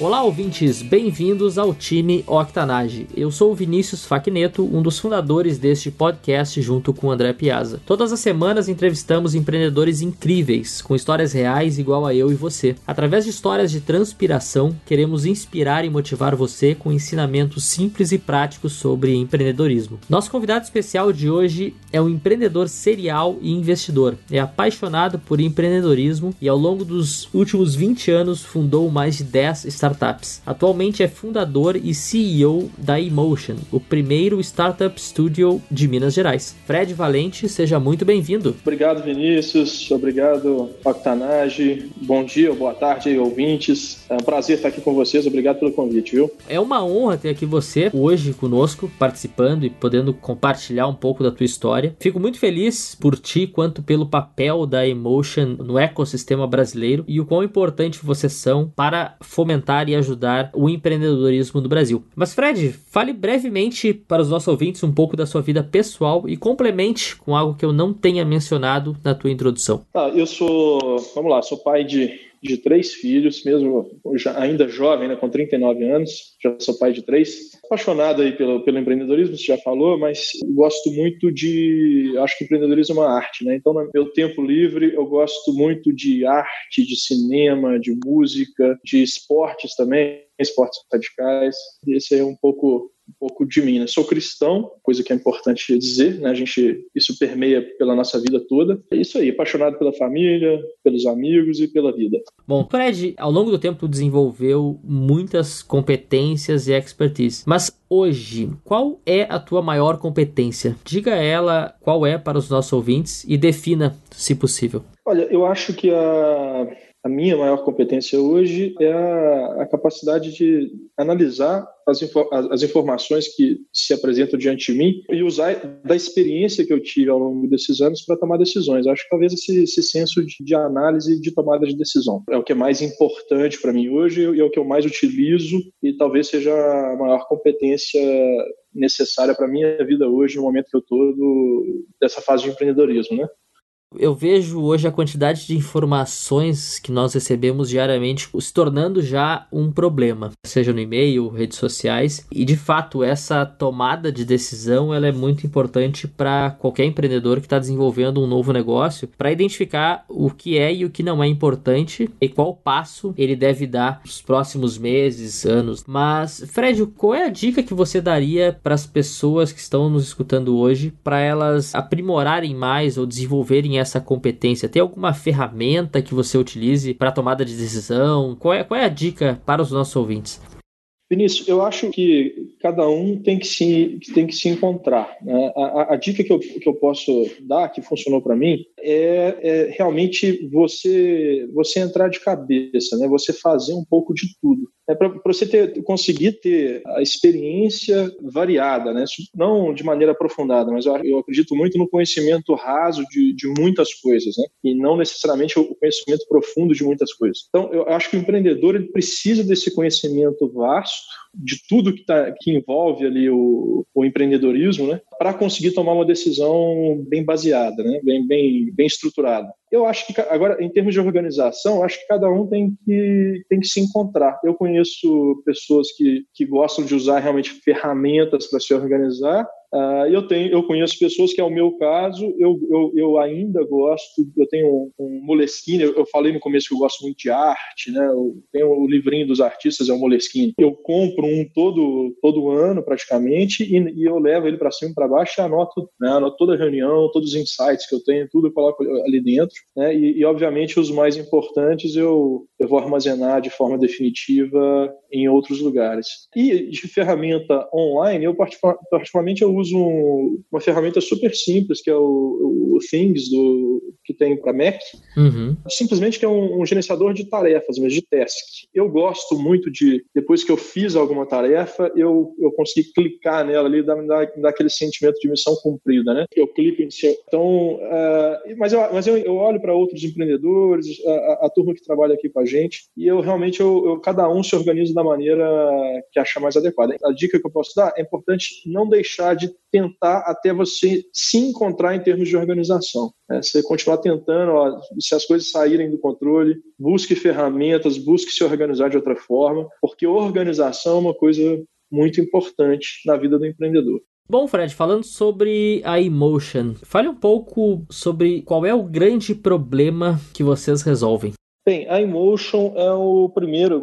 Olá, ouvintes, bem-vindos ao time Octanage. Eu sou o Vinícius Facneto, um dos fundadores deste podcast junto com o André Piazza. Todas as semanas entrevistamos empreendedores incríveis, com histórias reais igual a eu e você. Através de histórias de transpiração, queremos inspirar e motivar você com ensinamentos simples e práticos sobre empreendedorismo. Nosso convidado especial de hoje é um empreendedor serial e investidor. É apaixonado por empreendedorismo e ao longo dos últimos 20 anos fundou mais de 10 startups startups. Atualmente é fundador e CEO da Emotion, o primeiro startup studio de Minas Gerais. Fred Valente, seja muito bem-vindo. Obrigado, Vinícius. Obrigado, Octanage. Bom dia ou boa tarde, ouvintes. É um prazer estar aqui com vocês. Obrigado pelo convite, viu? É uma honra ter aqui você hoje conosco, participando e podendo compartilhar um pouco da tua história. Fico muito feliz por ti quanto pelo papel da Emotion no ecossistema brasileiro e o quão importante vocês são para fomentar e ajudar o empreendedorismo no Brasil. Mas Fred, fale brevemente para os nossos ouvintes um pouco da sua vida pessoal e complemente com algo que eu não tenha mencionado na tua introdução. Ah, eu sou, vamos lá, sou pai de de três filhos, mesmo ainda jovem, né, com 39 anos, já sou pai de três. Apaixonado aí pelo, pelo empreendedorismo, você já falou, mas gosto muito de. Acho que empreendedorismo é uma arte, né? Então, no meu tempo livre, eu gosto muito de arte, de cinema, de música, de esportes também, esportes radicais. Esse é um pouco um pouco de mim. Né? Sou cristão, coisa que é importante dizer, né? A gente isso permeia pela nossa vida toda. É isso aí, apaixonado pela família, pelos amigos e pela vida. Bom, Fred, ao longo do tempo desenvolveu muitas competências e expertise. Mas hoje, qual é a tua maior competência? Diga ela qual é para os nossos ouvintes e defina, se possível. Olha, eu acho que a a minha maior competência hoje é a, a capacidade de analisar as, as, informações que se apresentam diante de mim e usar da experiência que eu tive ao longo desses anos para tomar decisões. Acho que talvez esse, esse senso de, de análise de tomada de decisão é o que é mais importante para mim hoje e é o que eu mais utilizo e talvez seja a maior competência necessária para minha vida hoje no momento que eu estou dessa fase de empreendedorismo, né? Eu vejo hoje a quantidade de informações que nós recebemos diariamente se tornando já um problema, seja no e-mail, redes sociais, e de fato essa tomada de decisão ela é muito importante para qualquer empreendedor que está desenvolvendo um novo negócio, para identificar o que é e o que não é importante e qual passo ele deve dar nos próximos meses, anos. Mas Fred, qual é a dica que você daria para as pessoas que estão nos escutando hoje para elas aprimorarem mais ou desenvolverem essa competência? Tem alguma ferramenta que você utilize para tomada de decisão? Qual é, qual é a dica para os nossos ouvintes? Vinícius, eu acho que cada um tem que se, tem que se encontrar. Né? A, a, a, dica que eu, que eu posso dar, que funcionou para mim, é, é, realmente você, você entrar de cabeça, né? você fazer um pouco de tudo é para você ter, conseguir ter a experiência variada, né? não de maneira aprofundada, mas eu, eu acredito muito no conhecimento raso de, de, muitas coisas, né? e não necessariamente o conhecimento profundo de muitas coisas. Então, eu acho que o empreendedor ele precisa desse conhecimento vasto de tudo que, tá, que envolve ali o, o empreendedorismo, né? para conseguir tomar uma decisão bem baseada, né? bem, bem, bem estruturada. Eu acho que, agora, em termos de organização, acho que cada um tem que, tem que se encontrar. Eu conheço pessoas que, que gostam de usar realmente ferramentas para se organizar, Uh, eu tenho, eu conheço pessoas que é o meu caso, eu, eu, eu ainda gosto, eu tenho um, um Moleskine, eu, eu, falei no começo que eu gosto muito de arte, né? Eu tenho o livrinho dos artistas, é o Moleskine. Eu compro um todo todo ano praticamente e, e eu levo ele para cima para baixo e anoto, né? anoto toda a reunião, todos os insights que eu tenho, tudo eu coloco ali dentro, né? E, e obviamente os mais importantes eu eu vou armazenar de forma definitiva em outros lugares. E de ferramenta online, eu particularmente eu uso uma ferramenta super simples, que é o, o Things do, que tem para Mac, uhum. simplesmente que é um, um, gerenciador de tarefas, mas de task. Eu gosto muito de, depois que eu fiz alguma tarefa, eu, eu consegui clicar nela ali, dar, dar, dar aquele sentimento de missão cumprida, né? Eu clico em si. Então, uh, mas, eu, mas eu, eu olho para outros empreendedores, a, a, turma que trabalha aqui com a gente, e eu realmente, eu, eu, cada um se organiza da maneira que achar mais adequada. A dica que eu posso dar é importante não deixar de tentar até você se encontrar em termos de organização. Né? Você continuar tentando, ó, se as coisas saírem do controle, busque ferramentas, busque se organizar de outra forma, porque organização é uma coisa muito importante na vida do empreendedor. Bom, Fred, falando sobre a Emotion, fale um pouco sobre qual é o grande problema que vocês resolvem. Bem, a Emotion é o primeiro,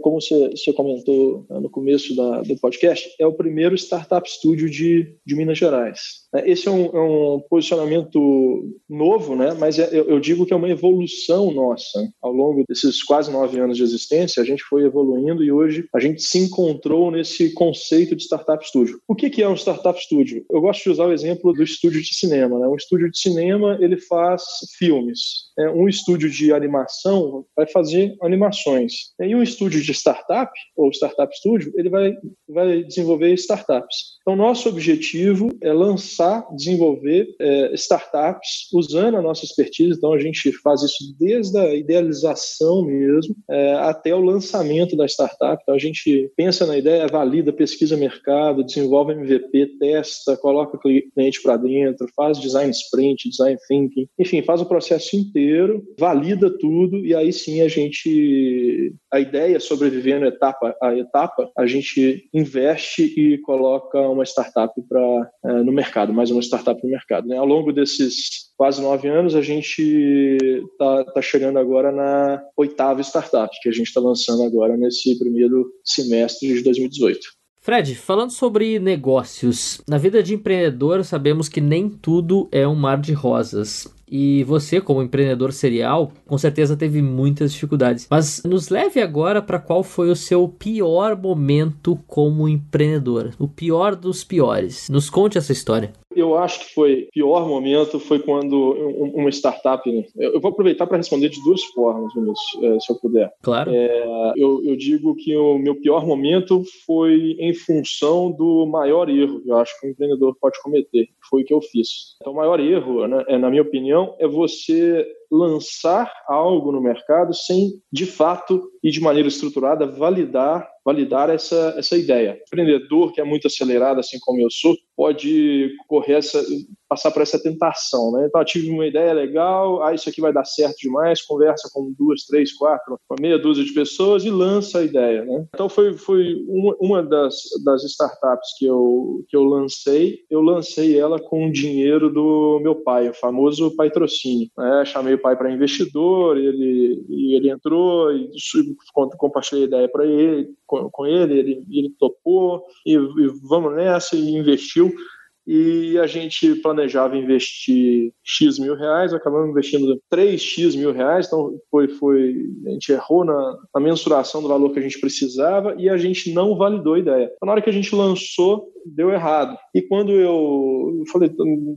como você, comentou no começo do podcast, é o primeiro startup studio de, de Minas Gerais. É, esse é um, é um posicionamento novo, né? mas é, eu, digo que é uma evolução nossa. Ao longo desses quase nove anos de existência, a gente foi evoluindo e hoje a gente se encontrou nesse conceito de startup studio. O que, que é um startup studio? Eu gosto de usar o exemplo do estúdio de cinema. Né? Um estúdio de cinema ele faz filmes. Né? Um estúdio de animação vai fazer animações. E um estúdio de startup, ou startup studio, ele vai, vai desenvolver startups. Então, nosso objetivo é lançar desenvolver é, startups usando a nossa expertise. Então, a gente faz isso desde a idealização mesmo é, até o lançamento da startup. Então, a gente pensa na ideia, valida, pesquisa mercado, desenvolve MVP, testa, coloca o cliente para dentro, faz design sprint, design thinking, enfim, faz o processo inteiro, valida tudo e aí sim a gente, a ideia sobrevivendo etapa a etapa, a gente investe e coloca uma startup para é, no mercado mais uma startup no mercado. Né? Ao longo desses quase nove anos, a gente está tá chegando agora na oitava startup que a gente está lançando agora nesse primeiro semestre de 2018. Fred, falando sobre negócios, na vida de empreendedor sabemos que nem tudo é um mar de rosas. E você, como empreendedor serial, com certeza teve muitas dificuldades. Mas nos leve agora para qual foi o seu pior momento como empreendedor, o pior dos piores. Nos conte essa história. Eu acho que foi pior momento foi quando uma startup. Né? Eu vou aproveitar para responder de duas formas, Vinícius, é, se eu puder. Claro. É, eu, eu, digo que o meu pior momento foi em função do maior erro que eu acho que o empreendedor pode cometer. Foi o que eu fiz. Então, o maior erro, né, é, na minha opinião, é você lançar algo no mercado sem, de fato e de maneira estruturada, validar validar essa, essa ideia. O empreendedor que é muito acelerado, assim como eu sou, pode correr essa, passar por essa tentação, né? Então, eu tive uma ideia legal, ah, isso aqui vai dar certo demais, conversa com duas, três, quatro, meia dúzia de pessoas e lança a ideia, né? Então, foi, foi uma, uma das, das startups que eu, que eu lancei, eu lancei ela com o dinheiro do meu pai, o famoso patrocínio, né? Chamei o pai para investidor, ele, ele entrou e compartilhei a ideia para ele, com, com ele, ele, ele topou e, e vamos nessa e investiu e a gente planejava investir X mil reais, acabamos investindo 3X mil reais, então foi, foi, a gente errou na, na mensuração do valor que a gente precisava e a gente não validou a ideia. Então, na hora que a gente lançou, deu errado. E quando eu falei,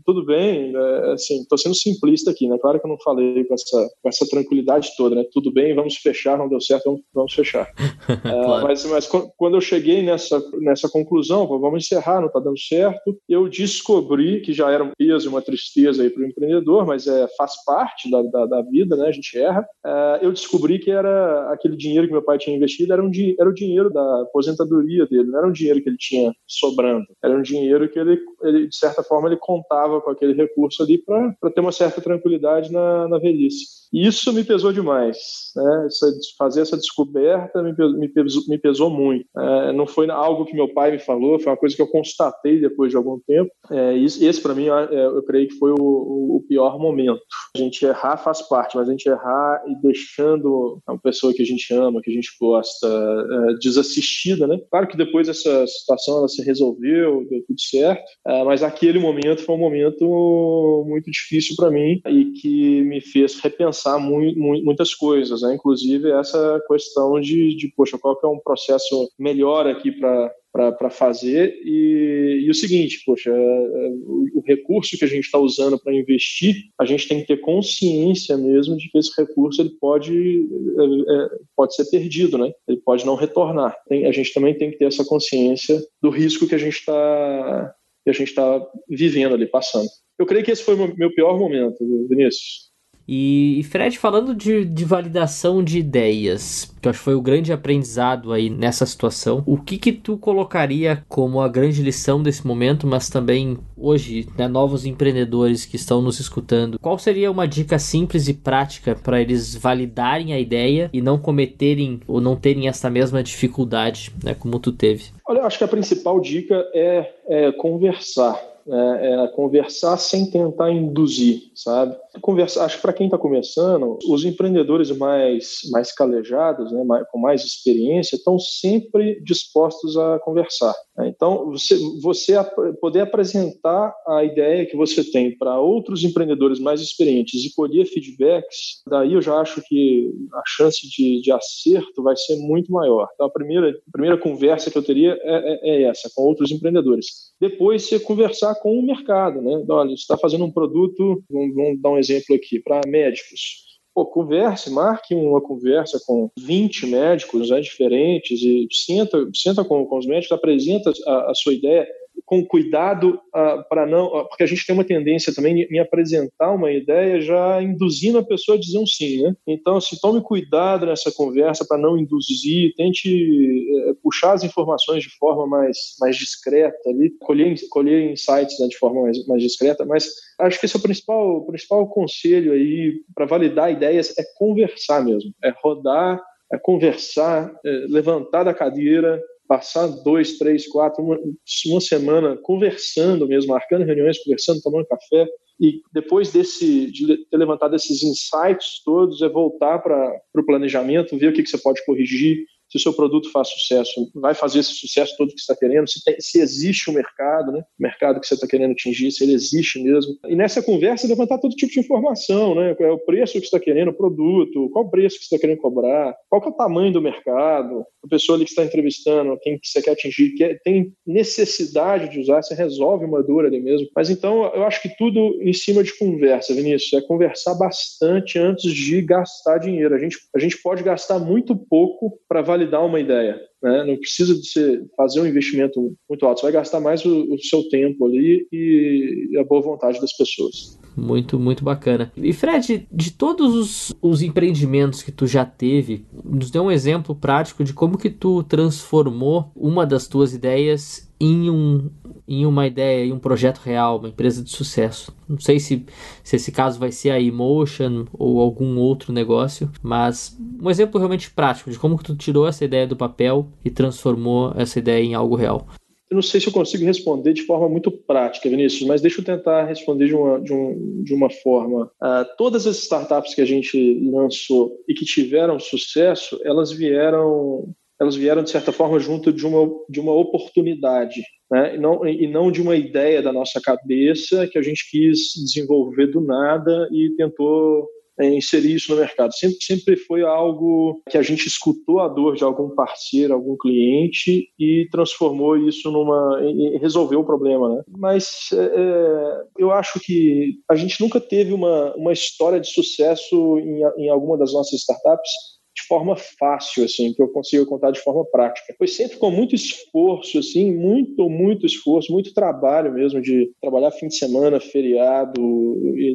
tudo bem, é, assim, estou sendo simplista aqui, né? Claro que eu não falei com essa, com essa tranquilidade toda, né? Tudo bem, vamos fechar, não deu certo, vamos, vamos fechar. claro. é, mas, mas quando eu cheguei nessa, nessa conclusão, vamos encerrar, não está dando certo, eu descobri que já era um peso uma tristeza aí para o empreendedor, mas é, faz parte da, da, da vida, né? A gente erra. É, eu descobri que era aquele dinheiro que meu pai tinha investido, era, um, era o dinheiro da aposentadoria dele, não era um dinheiro que ele tinha sobrando era um dinheiro que ele, ele de certa forma, ele contava com aquele recurso ali para ter uma certa tranquilidade na, na velhice. E isso me pesou demais. Né? Essa, fazer essa descoberta me, me, pesou, me pesou muito. É, não foi algo que meu pai me falou, foi uma coisa que eu constatei depois de algum tempo. É, esse, para mim, é, eu creio que foi o, o, pior momento. A gente errar faz parte, mas a gente errar e deixando uma pessoa que a gente ama, que a gente gosta, é, desassistida, né? Claro que depois essa situação ela se resolveu, deu tudo certo, é, mas aquele momento foi um momento muito difícil para mim e que me fez repensar muito, muitas coisas, né? inclusive essa questão de, de, poxa, qual que é um processo melhor aqui para para fazer. E, e, o seguinte, poxa, é, é, o, o recurso que a gente está usando para investir, a gente tem que ter consciência mesmo de que esse recurso ele pode, é, pode ser perdido, né? Ele pode não retornar. Tem, a gente também tem que ter essa consciência do risco que a gente está que a gente está vivendo ali, passando. Eu creio que esse foi o meu pior momento, Vinícius. E, Fred, falando de, de, validação de ideias, que eu acho que foi o grande aprendizado aí nessa situação, o que que tu colocaria como a grande lição desse momento, mas também hoje, né, novos empreendedores que estão nos escutando, qual seria uma dica simples e prática para eles validarem a ideia e não cometerem ou não terem essa mesma dificuldade, né, como tu teve? Olha, eu acho que a principal dica é, é conversar é, é conversar sem tentar induzir, sabe? Conversar, acho que para quem está começando, os empreendedores mais, mais calejados, né, mais, com mais experiência, estão sempre dispostos a conversar. Né? Então, você, você poder apresentar a ideia que você tem para outros empreendedores mais experientes e colher feedbacks, daí eu já acho que a chance de, de acerto vai ser muito maior. Então, a primeira, primeira conversa que eu teria é, é, é essa, com outros empreendedores. Depois, você conversar com o mercado, né? Olha, você está fazendo um produto, vamos, vamos dar um exemplo aqui, para médicos. Pô, converse, marque uma conversa com 20 médicos né, diferentes e senta, senta com, com os médicos, apresenta a, a sua ideia, com cuidado uh, para não, uh, porque a gente tem uma tendência também em apresentar uma ideia já induzindo a pessoa a dizer um sim, né? Então, assim, tome cuidado nessa conversa para não induzir, tente uh, puxar as informações de forma mais, mais discreta ali, colher, colher insights né, de forma mais, mais discreta, mas acho que esse é o principal, o principal conselho aí para validar ideias é conversar mesmo, é rodar, é conversar, é levantar da cadeira, passar dois, três, quatro, uma, uma semana conversando mesmo, marcando reuniões, conversando, tomando café, e depois desse, de ter levantado esses insights todos, é voltar para o planejamento, ver o que, que você pode corrigir, se o seu produto faz sucesso, vai fazer esse sucesso todo que você está querendo, se, tem, se existe o um mercado, né? o mercado que você está querendo atingir, se ele existe mesmo. E nessa conversa, levantar todo tipo de informação, né? Qual é o preço que você está querendo, o produto, qual o preço que você está querendo cobrar, qual é o tamanho do mercado, a pessoa ali que está entrevistando, quem que você quer atingir, que tem necessidade de usar, você resolve uma dor ali mesmo. Mas então, eu acho que tudo em cima de conversa, Vinícius, é conversar bastante antes de gastar dinheiro. A gente, a gente pode gastar muito pouco para validar uma ideia. Né? Não precisa de você fazer um investimento muito alto, você vai gastar mais o, o seu tempo ali e, e a boa vontade das pessoas. Muito, muito bacana. E Fred, de todos os, os, empreendimentos que tu já teve, nos dê um exemplo prático de como que tu transformou uma das tuas ideias em, um, em uma ideia, em um projeto real, uma empresa de sucesso. Não sei se, se esse caso vai ser a Emotion ou algum outro negócio, mas um exemplo realmente prático de como que tu tirou essa ideia do papel e transformou essa ideia em algo real. Eu não sei se eu consigo responder de forma muito prática, Vinícius, mas deixa eu tentar responder de uma, de um, de uma forma. Uh, todas as startups que a gente lançou e que tiveram sucesso, elas vieram elas vieram de certa forma junto de uma, de uma oportunidade, né? e, não, e não de uma ideia da nossa cabeça que a gente quis desenvolver do nada e tentou é, inserir isso no mercado. Sempre, sempre foi algo que a gente escutou a dor de algum parceiro, algum cliente e transformou isso numa. Resolveu o problema. Né? Mas é, é, eu acho que a gente nunca teve uma, uma história de sucesso em, em alguma das nossas startups de forma fácil, assim, que eu consiga contar de forma prática. Foi sempre com muito esforço, assim, muito, muito esforço, muito trabalho mesmo de trabalhar fim de semana, feriado,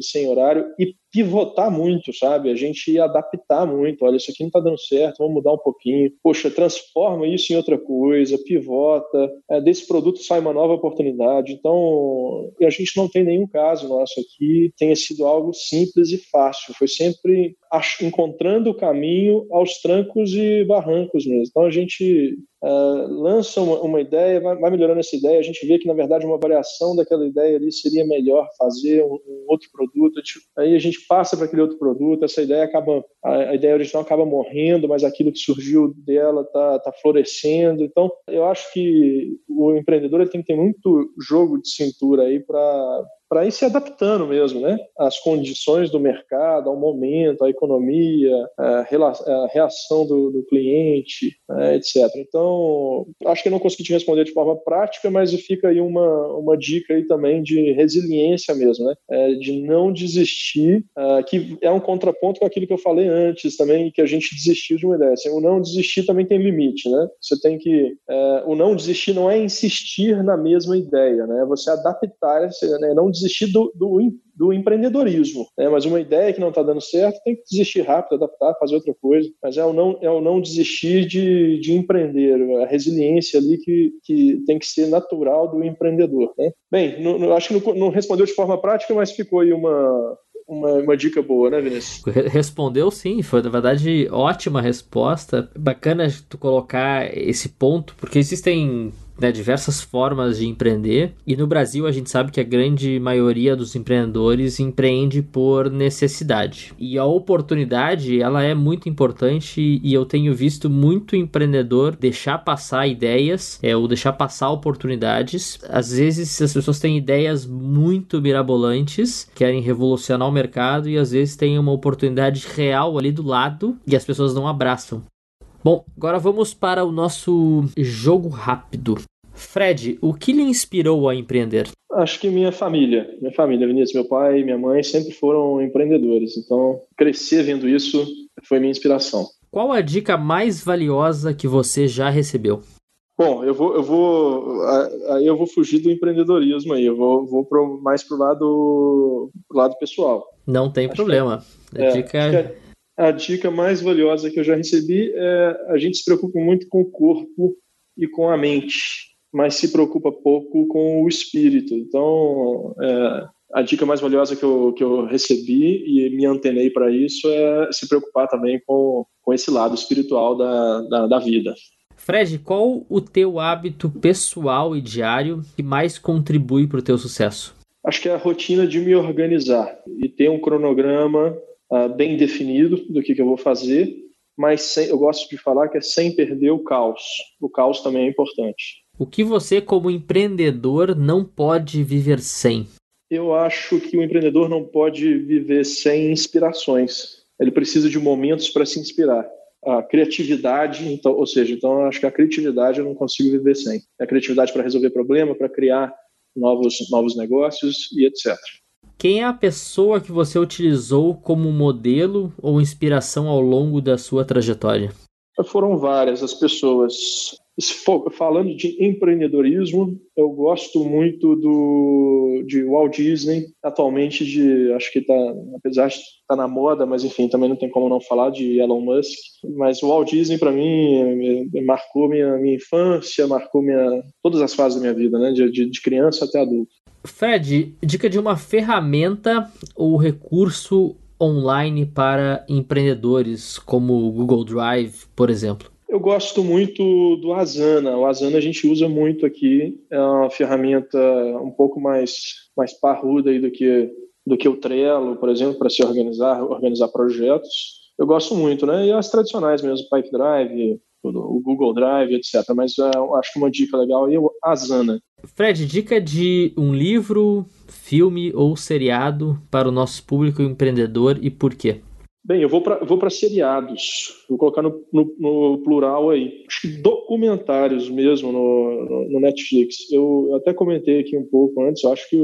sem horário e pivotar muito, sabe? A gente adaptar muito. Olha, isso aqui não está dando certo, vamos mudar um pouquinho. Poxa, transforma isso em outra coisa, pivota. É, desse produto sai uma nova oportunidade. Então, a gente não tem nenhum caso nosso aqui tenha sido algo simples e fácil. Foi sempre encontrando o caminho aos trancos e barrancos mesmo. Então, a gente uh, lança uma, uma ideia, vai, vai, melhorando essa ideia, a gente vê que, na verdade, uma variação daquela ideia ali seria melhor fazer um, um outro produto, aí a gente passa para aquele outro produto, essa ideia acaba, a, a, ideia original acaba morrendo, mas aquilo que surgiu dela está tá florescendo. Então, eu acho que o empreendedor ele tem que ter muito jogo de cintura aí para para ir se adaptando mesmo, né? Às condições do mercado, ao momento, à economia, à reação do, do cliente, né, etc. Então, acho que eu não consegui te responder de forma prática, mas fica aí uma, uma dica aí também de resiliência mesmo, né? É, de não desistir, uh, que é um contraponto com aquilo que eu falei antes também, que a gente desistiu de uma ideia. Assim, o não desistir também tem limite, né? Você tem que... Uh, o não desistir não é insistir na mesma ideia, né? Você adaptar, né? não desistir desistir do, do, do empreendedorismo. Né? Mas uma ideia que não está dando certo, tem que desistir rápido, adaptar, fazer outra coisa. Mas é o não, é o não desistir de, de empreender, a resiliência ali que, que tem que ser natural do empreendedor. Né? Bem, acho que não, não respondeu de forma prática, mas ficou aí uma, uma, uma, dica boa, né, Vinícius? Respondeu sim, foi na verdade ótima resposta. Bacana tu colocar esse ponto, porque existem né, diversas formas de empreender. E no Brasil a gente sabe que a grande maioria dos empreendedores empreende por necessidade. E a oportunidade, ela é muito importante e eu tenho visto muito empreendedor deixar passar ideias, é, ou deixar passar oportunidades. Às vezes as pessoas têm ideias muito mirabolantes, querem revolucionar o mercado e às vezes tem uma oportunidade real ali do lado e as pessoas não abraçam. Bom, agora vamos para o nosso jogo rápido. Fred, o que lhe inspirou a empreender? Acho que minha família, minha família, Vinícius, meu pai e minha mãe sempre foram empreendedores, então crescer vendo isso foi minha inspiração. Qual a dica mais valiosa que você já recebeu? Bom, eu vou, eu vou, aí eu vou fugir do empreendedorismo aí, eu vou, vou pro, mais pro lado, pro lado pessoal. Não tem Acho problema. Que, a é, dica a dica mais valiosa que eu já recebi é a gente se preocupa muito com o corpo e com a mente, mas se preocupa pouco com o espírito. Então, é, a dica mais valiosa que eu, que eu recebi e me antenei para isso é se preocupar também com, com esse lado espiritual da, da, da vida. Fred, qual o teu hábito pessoal e diário que mais contribui para o teu sucesso? Acho que é a rotina de me organizar e ter um cronograma uh, bem definido do que, que eu vou fazer, mas sem, eu gosto de falar que é sem perder o caos. O caos também é importante. O que você, como empreendedor, não pode viver sem? Eu acho que o empreendedor não pode viver sem inspirações. Ele precisa de momentos para se inspirar. A criatividade, então, ou seja, então acho que a criatividade eu não consigo viver sem. A criatividade para resolver problema, para criar novos novos negócios e etc. Quem é a pessoa que você utilizou como modelo ou inspiração ao longo da sua trajetória? Foram várias as pessoas. Falando de empreendedorismo, eu gosto muito do de Walt Disney, atualmente de, acho que está, apesar de estar tá na moda, mas enfim, também não tem como não falar de Elon Musk. Mas o Walt Disney para mim marcou minha, minha infância, marcou minha todas as fases da minha vida, né, de, de, de criança até adulto. Fred, dica de uma ferramenta ou recurso online para empreendedores, como o Google Drive, por exemplo? Eu gosto muito do Asana. O Asana a gente usa muito aqui. É uma ferramenta um pouco mais, mais parruda aí do que, do que o Trello, por exemplo, para se organizar, organizar projetos. Eu gosto muito, né? E as tradicionais mesmo, Pipedrive, o Google Drive, etc. Mas uh, acho que uma dica legal é o Asana. Fred, dica de um livro, filme ou seriado para o nosso público empreendedor e por quê? Bem, eu vou para vou seriados, vou colocar no, no, no, plural aí. Acho que documentários mesmo no, no, Netflix. Eu até comentei aqui um pouco antes, eu acho que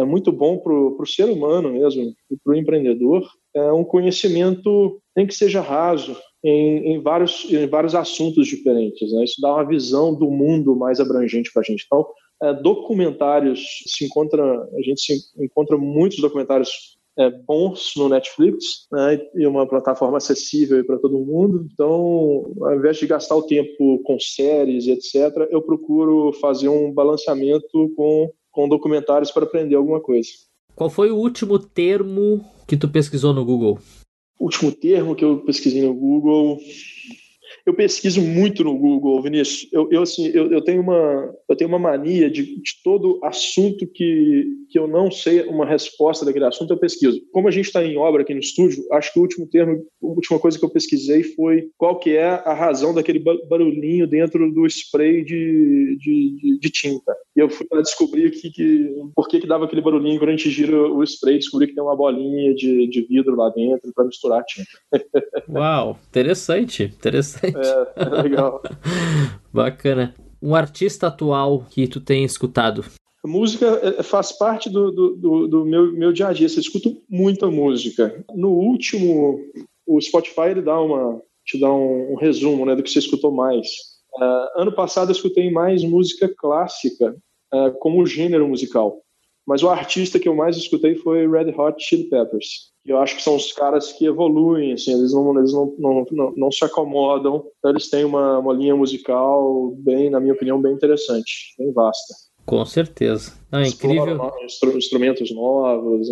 é muito bom para o ser humano mesmo, e para o empreendedor, é um conhecimento, nem que seja raso, em, em, vários, em vários assuntos diferentes. Né? Isso dá uma visão do mundo mais abrangente para a gente. Então, é, documentários se encontra, a gente se encontra muitos documentários é, bons no Netflix né, e uma plataforma acessível para todo mundo. Então, ao invés de gastar o tempo com séries e etc., eu procuro fazer um balanceamento com, com documentários para aprender alguma coisa. Qual foi o último termo que tu pesquisou no Google? Último termo que eu pesquisei no Google eu pesquiso muito no Google, Vinícius. Eu, eu assim, eu, eu, tenho uma, eu tenho uma mania de, de todo assunto que, que eu não sei uma resposta daquele assunto, eu pesquiso. Como a gente está em obra aqui no estúdio, acho que o último termo, a última coisa que eu pesquisei foi qual que é a razão daquele barulhinho dentro do spray de, de, de, de tinta. E eu fui para descobrir que, que, por que, que dava aquele barulhinho quando a gente gira o spray, descobri que tem uma bolinha de, de vidro lá dentro para misturar a tinta. Uau, interessante, interessante. É, é legal. Bacana. Um artista atual que tu tem escutado? A música é, faz parte do, do, do, do meu, meu dia a dia. Você escuta muita música. No último, o Spotify ele dá uma, te dá um, um resumo né, do que você escutou mais. Uh, ano passado eu escutei mais música clássica uh, como gênero musical. Mas o artista que eu mais escutei foi Red Hot Chili Peppers. Eu acho que são os caras que evoluem, assim, eles não, eles não, não, não, não se acomodam. Então eles têm uma, uma linha musical bem, na minha opinião, bem interessante, bem vasta. Com certeza. Não, é incrível. Instrumentos novos,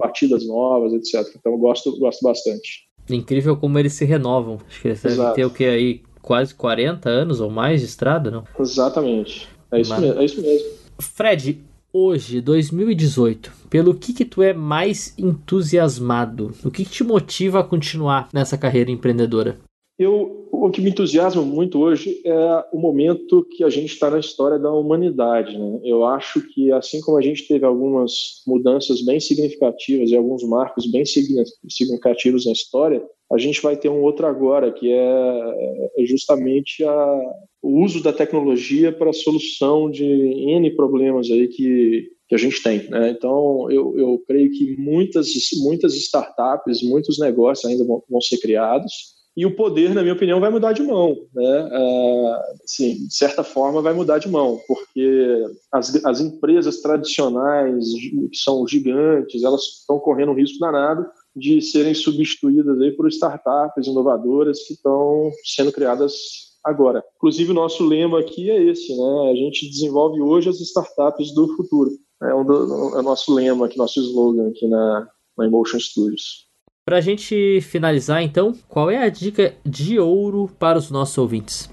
batidas novas, etc. Então eu gosto, gosto bastante. Incrível como eles se renovam. Acho que eles Exato. devem ter o que aí? Quase 40 anos ou mais de estrada, não? Exatamente. É isso, Mas... mesmo, é isso mesmo. Fred, hoje, 2018, pelo que que tu é mais entusiasmado? O que, que te motiva a continuar nessa carreira empreendedora? Eu, o que me entusiasma muito hoje é o momento que a gente está na história da humanidade. Né? Eu acho que, assim como a gente teve algumas mudanças bem significativas e alguns marcos bem significativos na história, a gente vai ter um outro agora, que é, é justamente a, o uso da tecnologia para a solução de N problemas aí que, que a gente tem. Né? Então, eu, eu creio que muitas, muitas startups, muitos negócios ainda vão, vão ser criados, e o poder, na minha opinião, vai mudar de mão. Né? Assim, de certa forma, vai mudar de mão, porque as, as empresas tradicionais, que são gigantes, elas estão correndo um risco danado de serem substituídas aí por startups inovadoras que estão sendo criadas agora. Inclusive, o nosso lema aqui é esse, né? A gente desenvolve hoje as startups do futuro. É, do, é o nosso lema, aqui, nosso slogan aqui na, na Emotion Studios. Para a gente finalizar, então, qual é a dica de ouro para os nossos ouvintes?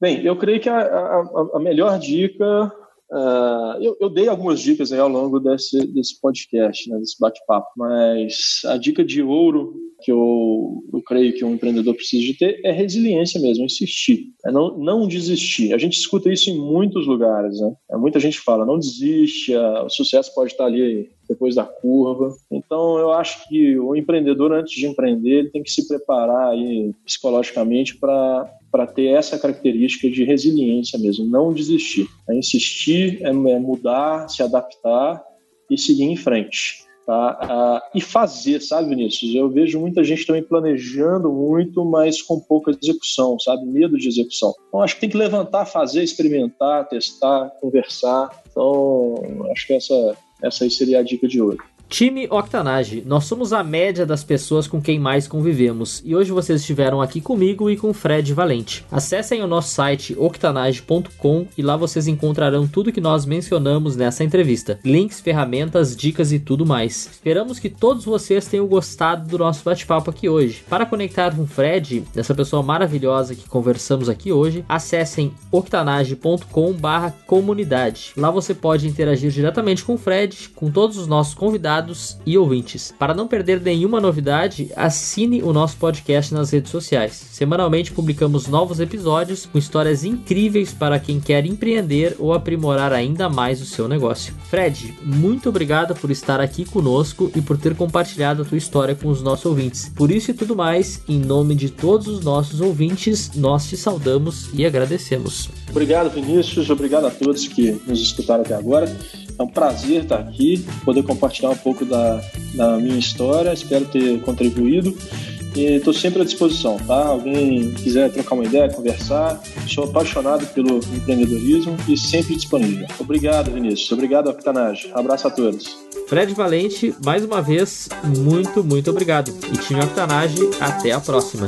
Bem, eu creio que a, a, a melhor dica Uh, eu, eu, dei algumas dicas ao longo desse, desse podcast, né, desse bate-papo, mas a dica de ouro que eu, eu creio que um empreendedor precisa de ter é resiliência mesmo, insistir, é não, não desistir. A gente escuta isso em muitos lugares, né? É, muita gente fala, não desiste, o sucesso pode estar ali depois da curva. Então, eu acho que o empreendedor, antes de empreender, ele tem que se preparar aí psicologicamente para para ter essa característica de resiliência mesmo, não desistir. É insistir, é, é mudar, se adaptar e seguir em frente. Tá? Ah, e fazer, sabe, Vinícius? Eu vejo muita gente também planejando muito, mas com pouca execução, sabe? Medo de execução. Então, acho que tem que levantar, fazer, experimentar, testar, conversar. Então, acho que essa, essa aí seria a dica de hoje. Time Octanage, nós somos a média das pessoas com quem mais convivemos e hoje vocês estiveram aqui comigo e com Fred Valente. Acessem o nosso site octanage.com e lá vocês encontrarão tudo que nós mencionamos nessa entrevista: links, ferramentas, dicas e tudo mais. Esperamos que todos vocês tenham gostado do nosso bate-papo aqui hoje. Para conectar com Fred, essa pessoa maravilhosa que conversamos aqui hoje, acessem octanage.com/comunidade. Lá você pode interagir diretamente com o Fred, com todos os nossos convidados convidados e ouvintes. Para não perder nenhuma novidade, assine o nosso podcast nas redes sociais. Semanalmente publicamos novos episódios com histórias incríveis para quem quer empreender ou aprimorar ainda mais o seu negócio. Fred, muito obrigado por estar aqui conosco e por ter compartilhado a tua história com os nossos ouvintes. Por isso e tudo mais, em nome de todos os nossos ouvintes, nós te saudamos e agradecemos. Obrigado, Vinícius. Obrigado a todos que nos escutaram até agora. É um prazer estar aqui, poder compartilhar um pouco da, da minha história. Espero ter contribuído. E estou sempre à disposição, tá? Alguém quiser trocar uma ideia, conversar, sou apaixonado pelo empreendedorismo e sempre disponível. Obrigado, Vinícius. Obrigado, Octanage. Abraço a todos. Fred Valente, mais uma vez, muito, muito obrigado. E time Octanage, até a próxima.